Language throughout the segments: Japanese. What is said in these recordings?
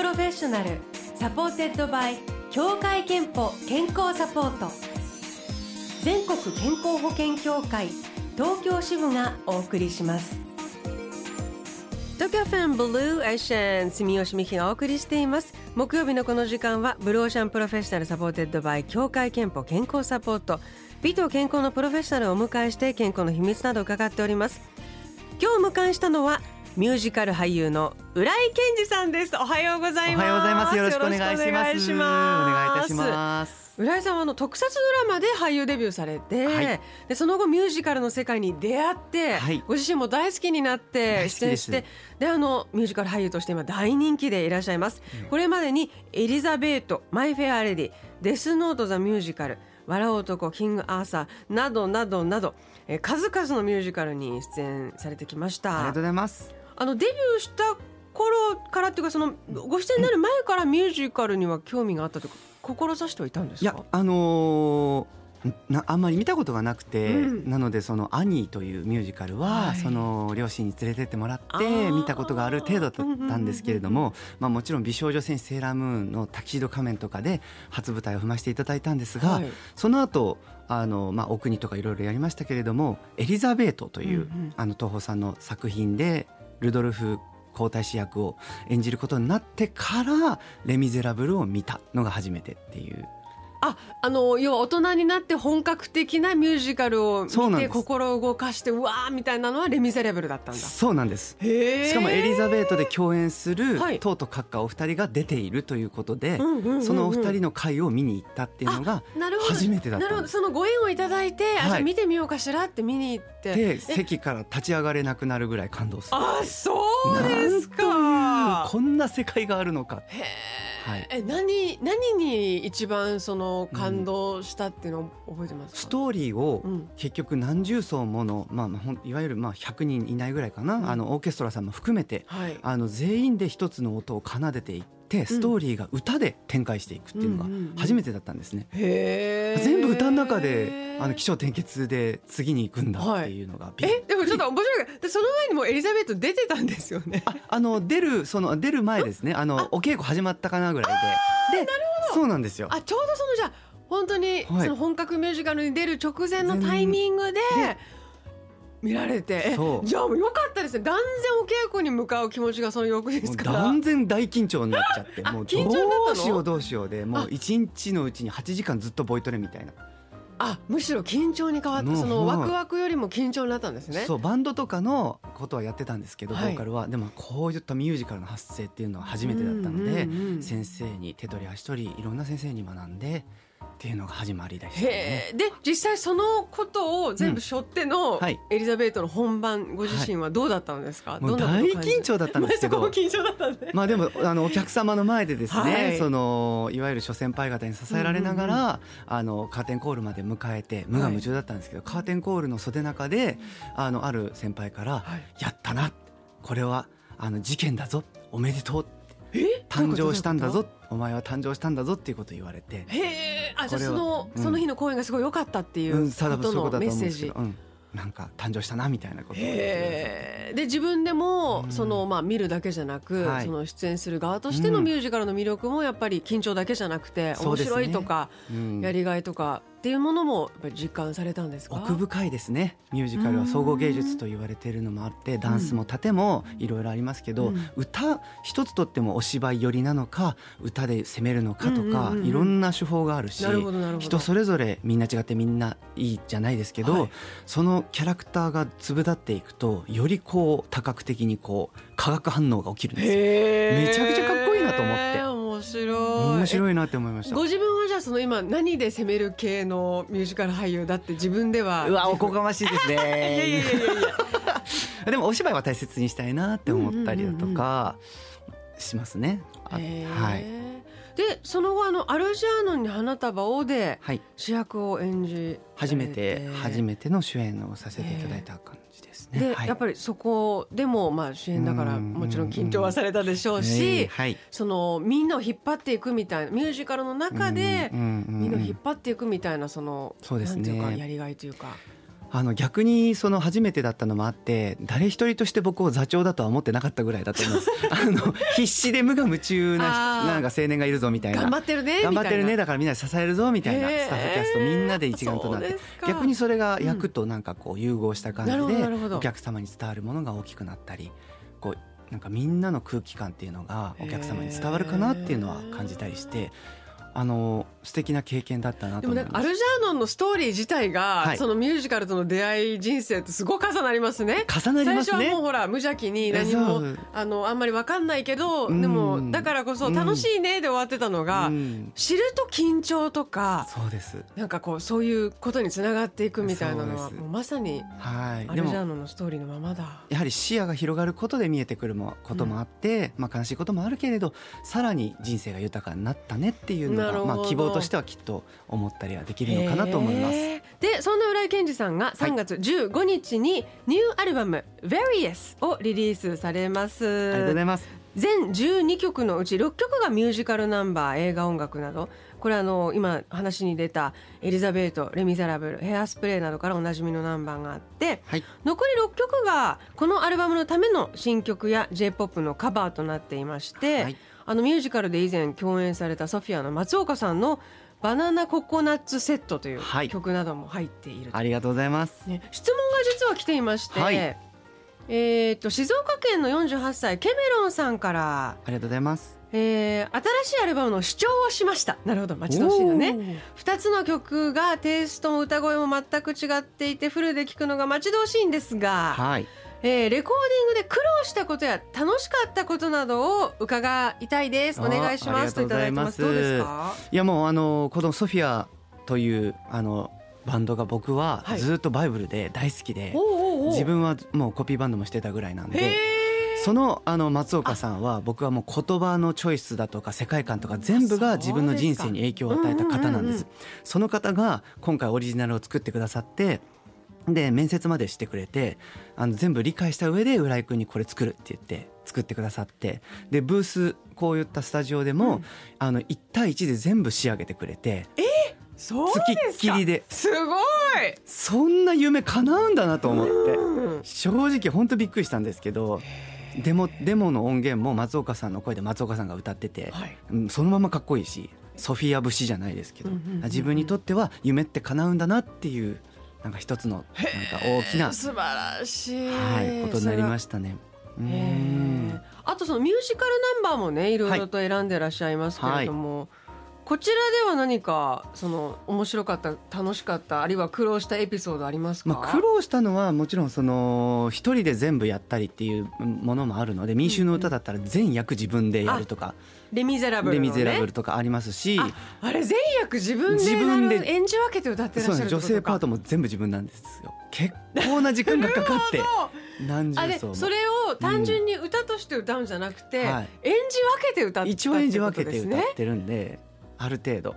Professional supported by 協会けんぽ健康サポート。全国健康保険協会東京支部がお送りします。東京 FM Blue Ocean 住吉美紀がお送りしています。木曜日のこの時間は Blue Ocean Professional supported by 協会けんぽ健康サポート。美と健康のプロフェッショナルをお迎えして健康の秘密など伺っております。今日お迎えしたのはミュージカル俳優の浦井健二さんです。おはようございます。おはようございます。よろしくお願いします。お願いしおます願いいたします。浦井さんはあの特撮ドラマで俳優デビューされて、はい。でその後ミュージカルの世界に出会って、はい。ご自身も大好きになって出演してで。あのミュージカル俳優として今大人気でいらっしゃいます、これまでに「エリザベート」「マイ・フェア・レディ」「デスノート・ザ・ミュージカル」「笑う男」「キング・アーサー」などなどなど、えー数々のミュージカルに出演されてきました。ありがとうございますあのデビューした頃からっていうかそのご出演になる前からミュージカルには興味があったというか志してはいたんですか？いやあのーなあんまり見たことがなくて、うん。なのでその「アニー」というミュージカルは、はい。その両親に連れてってもらっあてー。見たことがある程度だったんですけれども、まあ、もちろん美少女戦士セーラームーンのタキシード仮面とかで初舞台を踏ませていただいたんですが、はい。その後あのまあお国とかいろいろやりましたけれどもエリザベートという、うんうん。あの東宝さんの作品でルドルフ皇太子役を演じることになってから「レ・ミゼラブル」を見たのが初めてっていう。ああの要は大人になって本格的なミュージカルを見て心を動かしてうわーみたいなのは「レ・ミゼラブル」だったんだ。そうなんです。しかもエリザベートで共演するはい。トート閣下お二人が出ているということで、そのお二人の会を見に行ったっていうのが初めてだっなるほど。そのご縁をいただいて、あじゃあはい。見てみようかしらって見に行って。で席から立ち上がれなくなるぐらい感動する。あそうですか。こんな世界があるのか。へーはい。え何何に一番その感動したっていうのを覚えてますか、ストーリーをうん。結局何十層もの、まあ、いわゆるまあ100人いないぐらいかな、うん。あのオーケストラさんも含めてはい。あの全員で一つの音を奏でていってストーリーが歌で展開していくっていうのが初めてだったんですね。全部歌の中であの起承転結で次に行くんだっていうのがえでもちょっと面白い。でその前にもうエリザベート出てたんですよね。ああの出るその出る前ですね。あのお稽古始まったかなぐらいで。でそうなんですよ。あちょうどそのじゃあ本当にはい。その本格ミュージカルに出る直前のタイミングでで見られて。えそう。じゃあもうよかったですね。断然お稽古に向かう気持ちがその翌日から。断然大緊張になっちゃって。あもうどうしようどうしようでもあう一日のうちに8時間ずっとボイトレみたいな。あむしろ緊張に変わってのそのはいワクワクよりも緊張になったんですね。そうバンドとかのことはやってたんですけどボはい。ーカルは。でもこういったミュージカルの発声っていうのは初めてだったのでうんうんうん。先生に手取り足取りいろんな先生に学んでっていうのが始まりでしたね。で実際そのことを全部背負ってのうん。はい。エリザベートの本番ご自身はどうだったんですか、もうどんなこと大緊張だったんですけど。そこも緊張だったんで、まあでもあのお客様の前でですね、はい。そのいわゆる諸先輩方に支えられながら、あのカーテンコールまで迎えて無我夢中だったんですけど、カーテンコールの袖中であのある先輩から「はい。やったな。これはあの事件だぞ。おめでとう。え誕生したんだぞお前は誕生したんだぞ」っていうことを言われてへえあじゃあその、うん。その日の公演がすごい良かったっていううんことのメッセージ。うん、なんか誕生したなみたいなことで自分でも、うん。そのまあ見るだけじゃなく、はい。その出演する側としてのうん。ミュージカルの魅力もやっぱり緊張だけじゃなくて、面白いとか、うん。やりがいとかっていうものもやっぱり実感されたんですか？奥深いですね。ミュージカルは総合芸術と言われているのもあってダンスも盾もいろいろありますけど、うん。歌一つとってもお芝居寄りなのか歌で攻めるのかとか、いろんな手法があるし人それぞれみんな違ってみんないいじゃないですけど、はい。そのキャラクターが粒立っていくとよりこう多角的にこう化学反応が起きるんですよ。めちゃくちゃかっこいいなと思って面白い面白いなって思いましたご。自分はじゃあその今何で攻める系のミュージカル俳優だって自分ではうわおこがましいですね。いやいやいやいやでもお芝居は大切にしたいなって思ったりだとかしますね。はいでその後あのアルジャーノンに花束をではい。主役を演じ初めて初めめての主演をさせていただいた感じですね。で、はい。やっぱりそこでもまあ主演だからうん。もちろん緊張はされたでしょうえしーはい。そのみんなを引っ張っていくみたいなミュージカルの中でみんなを引っ張っていくみたいなそのそうですね。やりがいというかあの逆にその初めてだったのもあって誰一人として僕を座長だとは思ってなかったぐらいだと思います。あの必死で無我夢中ななんか青年がいるぞみたいな。頑張ってるね頑張ってるねみだからみんなで支えるぞみたいなスタッフキャストみんなで一丸となって逆にそれが役となんかこう融合した感じでお客様に伝わるものが大きくなったりこうなんかみんなの空気感っていうのがお客様に伝わるかなっていうのは感じたりしてあの素敵な経験だったなでもねと思います。アルジャーノンのストーリー自体が、はい。そのミュージカルとの出会い人生とすごく重なりますね。重なりますね。最初はもうほら無邪気に何えもあのあんまり分かんないけどうん。でもだからこそ楽しいねで終わってたのが、うん。知ると緊張とかそうです。なんかこうそういうことにつながっていくみたいなのはまさにはい。アルジャーノンのストーリーのままだ。やはり視野が広がることで見えてくるもこともあって、まあ、悲しいこともあるけれどさらに人生が豊かになったねっていうのが、まあ、希望としてはきっと思ったりはできるのかなと思います。へーでそんな浦井健二さんが3月15日にニューアルバム「Various」をリリースされます。ありがとうございます。全12曲のうち6曲がミュージカルナンバー映画音楽などこれあの今話に出た「エリザベート」「レ・ミゼラブル」「ヘアスプレー」などからおなじみのナンバーがあってはい、残り6曲がこのアルバムのための新曲や j p o p のカバーとなっていまして、はい。あのミュージカルで以前共演されたソフィアの松岡さんの「バナナココナッツセット」というはい。曲なども入っていると。ありがとうございます。ね、質問が実は来ていまして、はい。えー、と静岡県の48歳ケメロンさんから、ありがとうございます。えー新しいアルバムの視聴をしました。なるほど。待ち遠しいのね。2つの曲がテイストも歌声も全く違っていてフルで聴くのが待ち遠しいんですが、はい、えーレコーディングで苦労したことや楽しかったことなどを伺いたいです。お願いしますとあいただいてます。どうですか？いやもうあのこのソフィアというあのバンドが僕ははい。ずっとバイブルで大好きで、おうおうおう自分はもうコピーバンドもしてたぐらいなんへで。ーそのあの松岡さんは僕はもう言葉のチョイスだとか世界観とか全部が自分の人生に影響を与えた方なんです。その方が今回オリジナルを作ってくださってで面接までしてくれてあの全部理解した上で浦井君にこれ作るって言って作ってくださってでブースこういったスタジオでも、うん。あの1対1で全部仕上げてくれてそうですか。っきりで。すごい。そんな夢叶うんだなと思って。うん。正直本当びっくりしたんですけどデモデモの音源も松岡さんの声で松岡さんが歌ってて、はい。うんそのままかっこいいしソフィア節じゃないですけど、うんうんうんうん。自分にとっては夢って叶うんだなっていうなんか一つのなんか大きな、素晴らしい、はい、ことになりまししたね。あとそのミュージカルナンバーもねいろいろと選んでらっしゃいますけれども、こちらでは何かその面白かった楽しかったあるいは苦労したエピソードありますか、まあ、苦労したのはもちろんその一人で全部やったりっていうものもあるので民衆の歌だったら全役自分でやるとか。レ・ミゼラ「ブルの、ね、レ・ミゼラブル」とかありますし。ああれ全役自分で自分で。演じ分けて歌ってらっしゃる女性パートも全部自分なんですよ。結構な時間がかかって 何十層も。それを単純に歌として歌うんじゃなくて、はい。演じ分けて歌ったって一応演じ分けて歌ってるんである程度。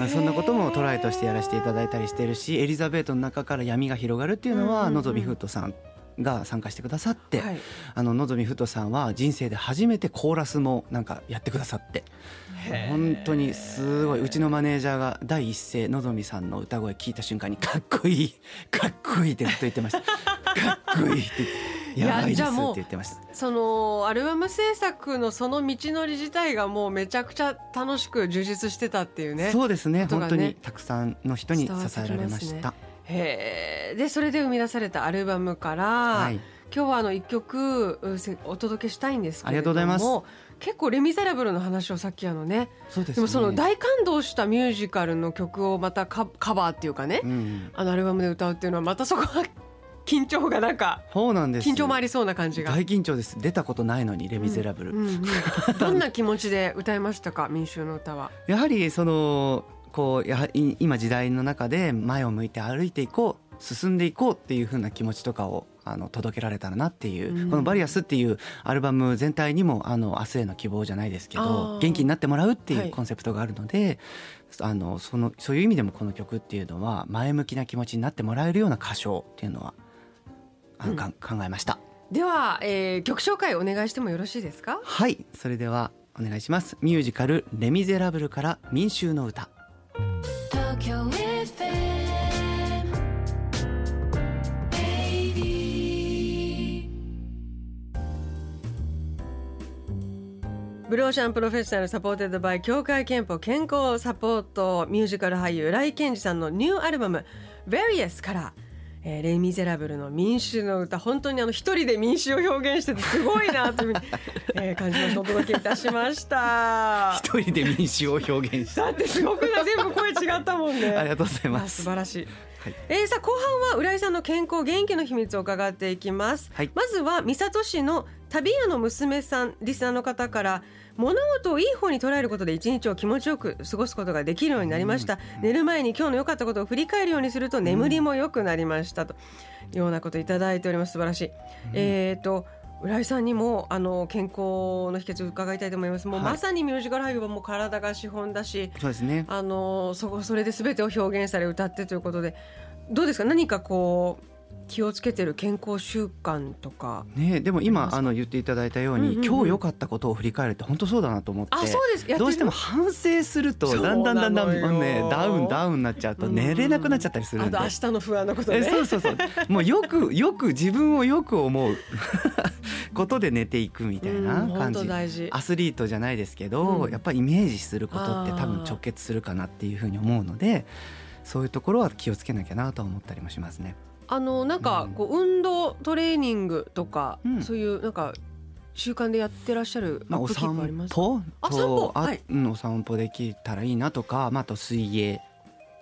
あそんなこともトライとしてやらせていただいたりしてるしエリザベートの中から闇が広がるっていうのはのぞみふっとさんが参加してくださって、はい。あののぞみふっとさんは人生で初めてコーラスもなんかやってくださって。本当にすごいうちのマネージャーが第一声のぞみさんの歌声聞いた瞬間にかっこいいかっこいいってずっと言ってました。かっこいいってややばいですってじゃあもう言ってました。そのアルバム制作のその道のり自体がもうめちゃくちゃ楽しく充実してたっていうね。そうですねね。本当にたくさんの人に支えられました。伝わってきまへえでそれで生み出されたアルバムから、はい。今日はあの一曲お届けしたいんですけれどもありがとうございます。結構「レ・ミゼラブル」の話をさっきあのねそうですね。でもその大感動したミュージカルの曲をまたカカバーっていうかね、うん。あのアルバムで歌うっていうのはまたそこは緊張がなんかそうなんです。緊張もありそうな感じが。大緊張です。出たことないのに「レ・ミゼラブル」うんうん。どんな気持ちで歌いましたか？民衆の歌は。やはりそのこうやはり今時代の中で前を向いて歩いていこう進んでいこうっていう風な気持ちとかをあの届けられたらなっていう、うん。この「Various」っていうアルバム全体にもあの明日への希望じゃないですけあどー。元気になってもらうってはい。いうコンセプトがあるので、あのそのそういう意味でもこの曲っていうのは前向きな気持ちになってもらえるような歌唱っていうのはうん、考えました。では、えー、曲紹介お願いしてもよろしいですか？はい、それではお願いします。ミュージカルレミゼラブルから民衆の歌。Blue Ocean Professional supported by 協会けんぽ健康サポートミュージカル俳優浦井健治さんのニューアルバム「Various」から「えー、レ・ミゼラブルの民衆の歌本当にあの一人で民衆を表現しててすごいなというふうに、えー、感じましたお届けいたしました。一人で民衆を表現した。だってすごくな全部声違ったもんね。ありがとうございます。素晴らしい。はい、えー、さあ後半は浦井さんの健康元気の秘密を伺っていきます、はい、まずは三郷市の旅屋の娘さんリスナーの方から物事をいい方に捉えることで一日を気持ちよく過ごすことができるようになりました、うん、寝る前に今日の良かったことを振り返るようにすると眠りも良くなりました。というようなこといただいております。素晴らしい、うん、えっ、ー、と浦井さんにもあの健康の秘訣を伺いたいと思います。もうまさにミュージカル俳優はもう体が資本だし、そうですね。あのそこそれで全てを表現され歌ってということで、どうですか？何かこう気をつけてる健康習慣とか。ねでも今あの言っていただいたように、うんうんうん、今日良かったことを振り返るって本当そうだなと思ってあそうです。どうしても反省するとだんだんだんだんねダウンダウンになっちゃうと寝れなくなっちゃったりするんで、うん、明日の不安のことね。そうそうそう。もうよくよく自分をよく思う。ことで寝ていくみたいな感じ、うん、アスリートじゃないですけど、うん、やっぱりイメージすることって多分直結するかなっていうふうに思うのでそういうところは気をつけなきゃなと思ったりもしますね。あのなんかこう運動トレーニングとか、うん、そういうなんか習慣でやってらっしゃるまあ、お散歩？あ散歩？はい、うん、お散歩できたらいいなとか、まあ、あと水泳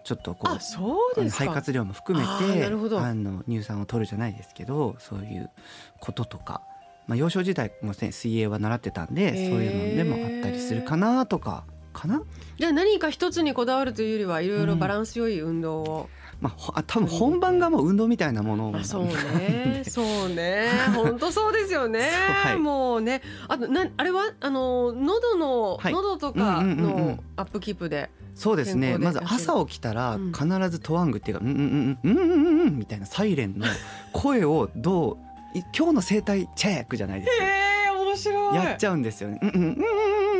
ちょっとこうあそうです肺活量も含めてあの乳酸を取るじゃないですけどそういうこととか、まあ、幼少時代も、ね、水泳は習ってたんでそういうのでもあったりするかなとかかな？じゃあ何か一つにこだわるというよりはいろいろバランスよい運動を、うんまあ、多分本番がもう運動みたいなもの、まあ、そうね。そうね。本当そうですよね、はい、もうね。あとなあれは？あの喉の、はい、喉とかのアップキープで。そうですね。まず朝起きたら必ずトワングっていうか「うんうんうんうんうんうん」みたいなサイレンの 声をどう今日の生態チェックじゃないですか。面白い。やっちゃうんですよね。うんうんうんう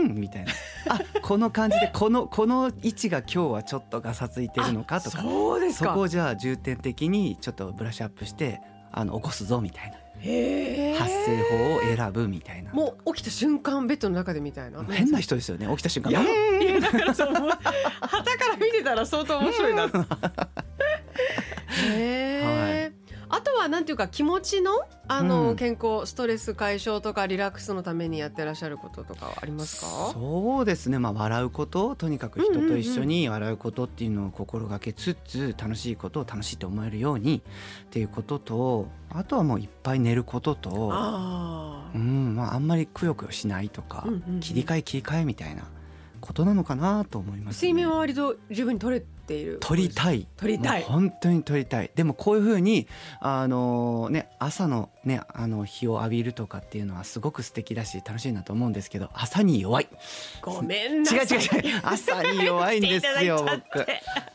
んみたいな。あこの感じでこのこの位置が今日はちょっとがさついてるのかとか。そうですそこをじゃあ重点的にちょっとブラッシュアップしてあの起こすぞみたいな。発声法を選ぶみたいな。もう起きた瞬間ベッドの中でみたいな。変な人ですよね。起きた瞬間。いやいやだからそう旗から見てたら相当面白いな へえ、はいあとはなんていうか気持ちのあの、健康ストレス解消とかリラックスのためにやってらっしゃることとかありますか？そうですね、まあ、笑うこととにかく人と一緒に笑うことっていうのを心がけつつ楽しいことを楽しいと思えるようにっていうこととあとはもういっぱい寝ることとあ,、うん。まあ、あんまりくよくよしないとか、切り替え切り替えみたいなことなのかなと思います、ね、睡眠は割と十分に取れている。取りたい。取りたい。本当に取りたい。でもこういうふうにあのね朝のねあの日を浴びるとかっていうのはすごく素敵だし楽しいなと思うんですけど朝に弱い。ごめんな違う違う違う。朝に弱いんですよ。僕。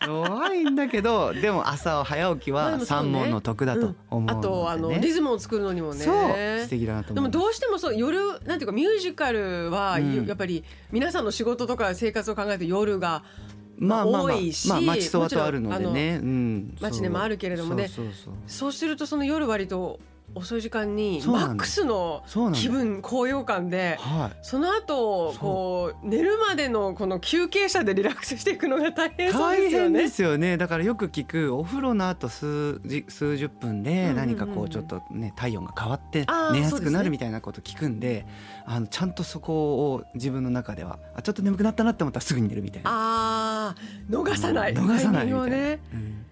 弱いんだけどでも朝早起きは三問の得だと思う、ねうん、あとあのリズムを作るのにもね。素敵だなとでもどうしてもそう夜なんていうかミュージカルは、やっぱり皆さんの仕事とか生活を考えて夜がまあ多いし、まあ、まあ、町そばとあるのでね、うん、町でもあるけれどもね。そうするとその夜割と遅い時間にマックスの気分高揚感でその後こう寝るまでのこの休憩者でリラックスしていくのが大変そうですよね。大変ですよね。だからよく聞くお風呂の後数数十分で何かこうちょっとね体温が変わって寝やすくなるみたいなこと聞くんであのちゃんとそこを自分の中ではあちょっと眠くなったなって思ったらすぐに寝るみたいな。あ逃さない、逃さないみたいな。ね。うん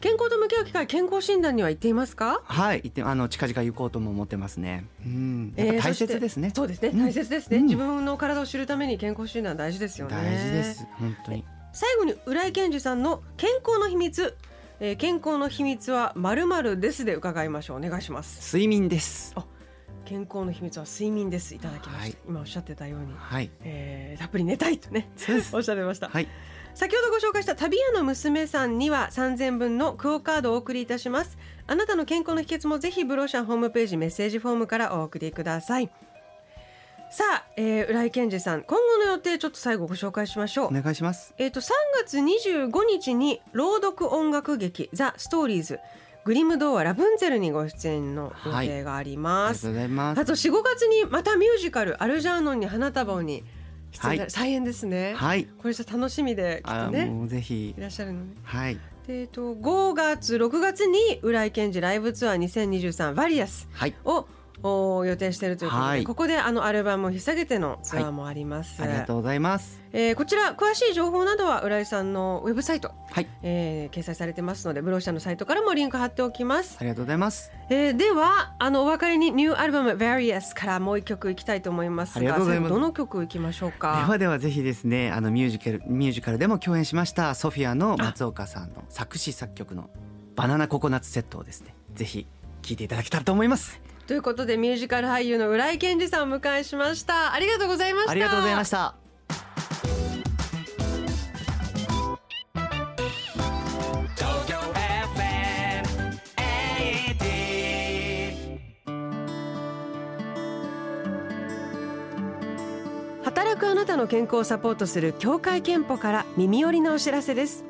健康と向き合う機会健康診断には行っていますか？はい行ってあの近々行こうとも思ってますね。うん。大切ですね、えー、そうですね大切ですね、うん、自分の体を知るために健康診断大事ですよね。大事です。本当に。最後に浦井健二さんの健康の秘密。えー、健康の秘密はまるまるですで伺いましょう。お願いします。睡眠です。健康の秘密は睡眠です。いただきました、はい、今おっしゃってたように、はい。えー、たっぷり寝たいとね。おっしゃってました、はい先ほどご紹介した旅屋の娘さんには3000分のクオカードをお送りいたします。あなたの健康の秘訣もぜひブローシャンホームページメッセージフォームからお送りください。さあ、えー、浦井健治さん今後の予定ちょっと最後ご紹介しましょう。お願いします。えっ、ー、と3月25日に朗読音楽劇ザ・ストーリーズグリム童話ラプンツェルにご出演の予定があります、はい、ありがとうございます。あと4、5月にまたミュージカルアルジャーノンに花束を出演、はい、再演ですね。はい。これじゃ楽しみできっとねもうぜひ。いらっしゃるのね。はい。えーと、5月6月に浦井健治ライブツアー2023 Variousを、はいを予定しているということで、はい、ここであのアルバムを引っ提げてのツアーもあります、はい、ありがとうございます、えー、こちら詳しい情報などは浦井さんのウェブサイト、はい。えー、掲載されてますのでブローシャのサイトからもリンク貼っておきます。ありがとうございます、えー、ではあのお別れにニューアルバム Various からもう一曲いきたいと思いますがありがとうございます。どの曲いきましょうか？ではではぜひですねあのミュージカルミュージカルでも共演しましたソフィアの松岡さんの作詞作曲のバナナココナッツセットをですねぜひ聴いていただけたらと思いますということでミュージカル俳優の浦井健二さんを迎えしました。ありがとうございました。ありがとうございました。働くあなたの健康をサポートする協会憲法から耳寄りなお知らせです。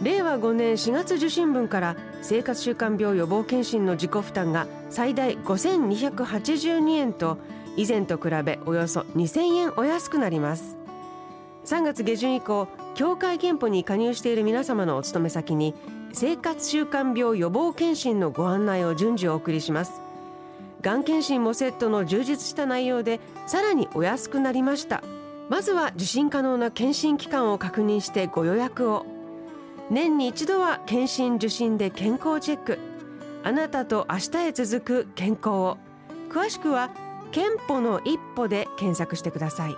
令和5年4月受診分から生活習慣病予防検診の自己負担が最大5282円と以前と比べおよそ2000円お安くなります。3月下旬以降協会憲法に加入している皆様のお勤め先に生活習慣病予防検診のご案内を順次お送りします。がん検診もセットの充実した内容でさらにお安くなりました。まずは受診可能な検診期間を確認してご予約を。年に一度は検診受診で健康チェック。あなたと明日へ続く健康を。詳しくはけんぽの一歩で検索してください。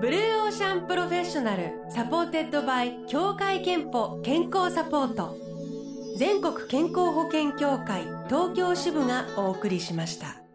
Blue Ocean Professional supported by 協会けんぽ健康サポート。全国健康保険協会東京支部がお送りしました。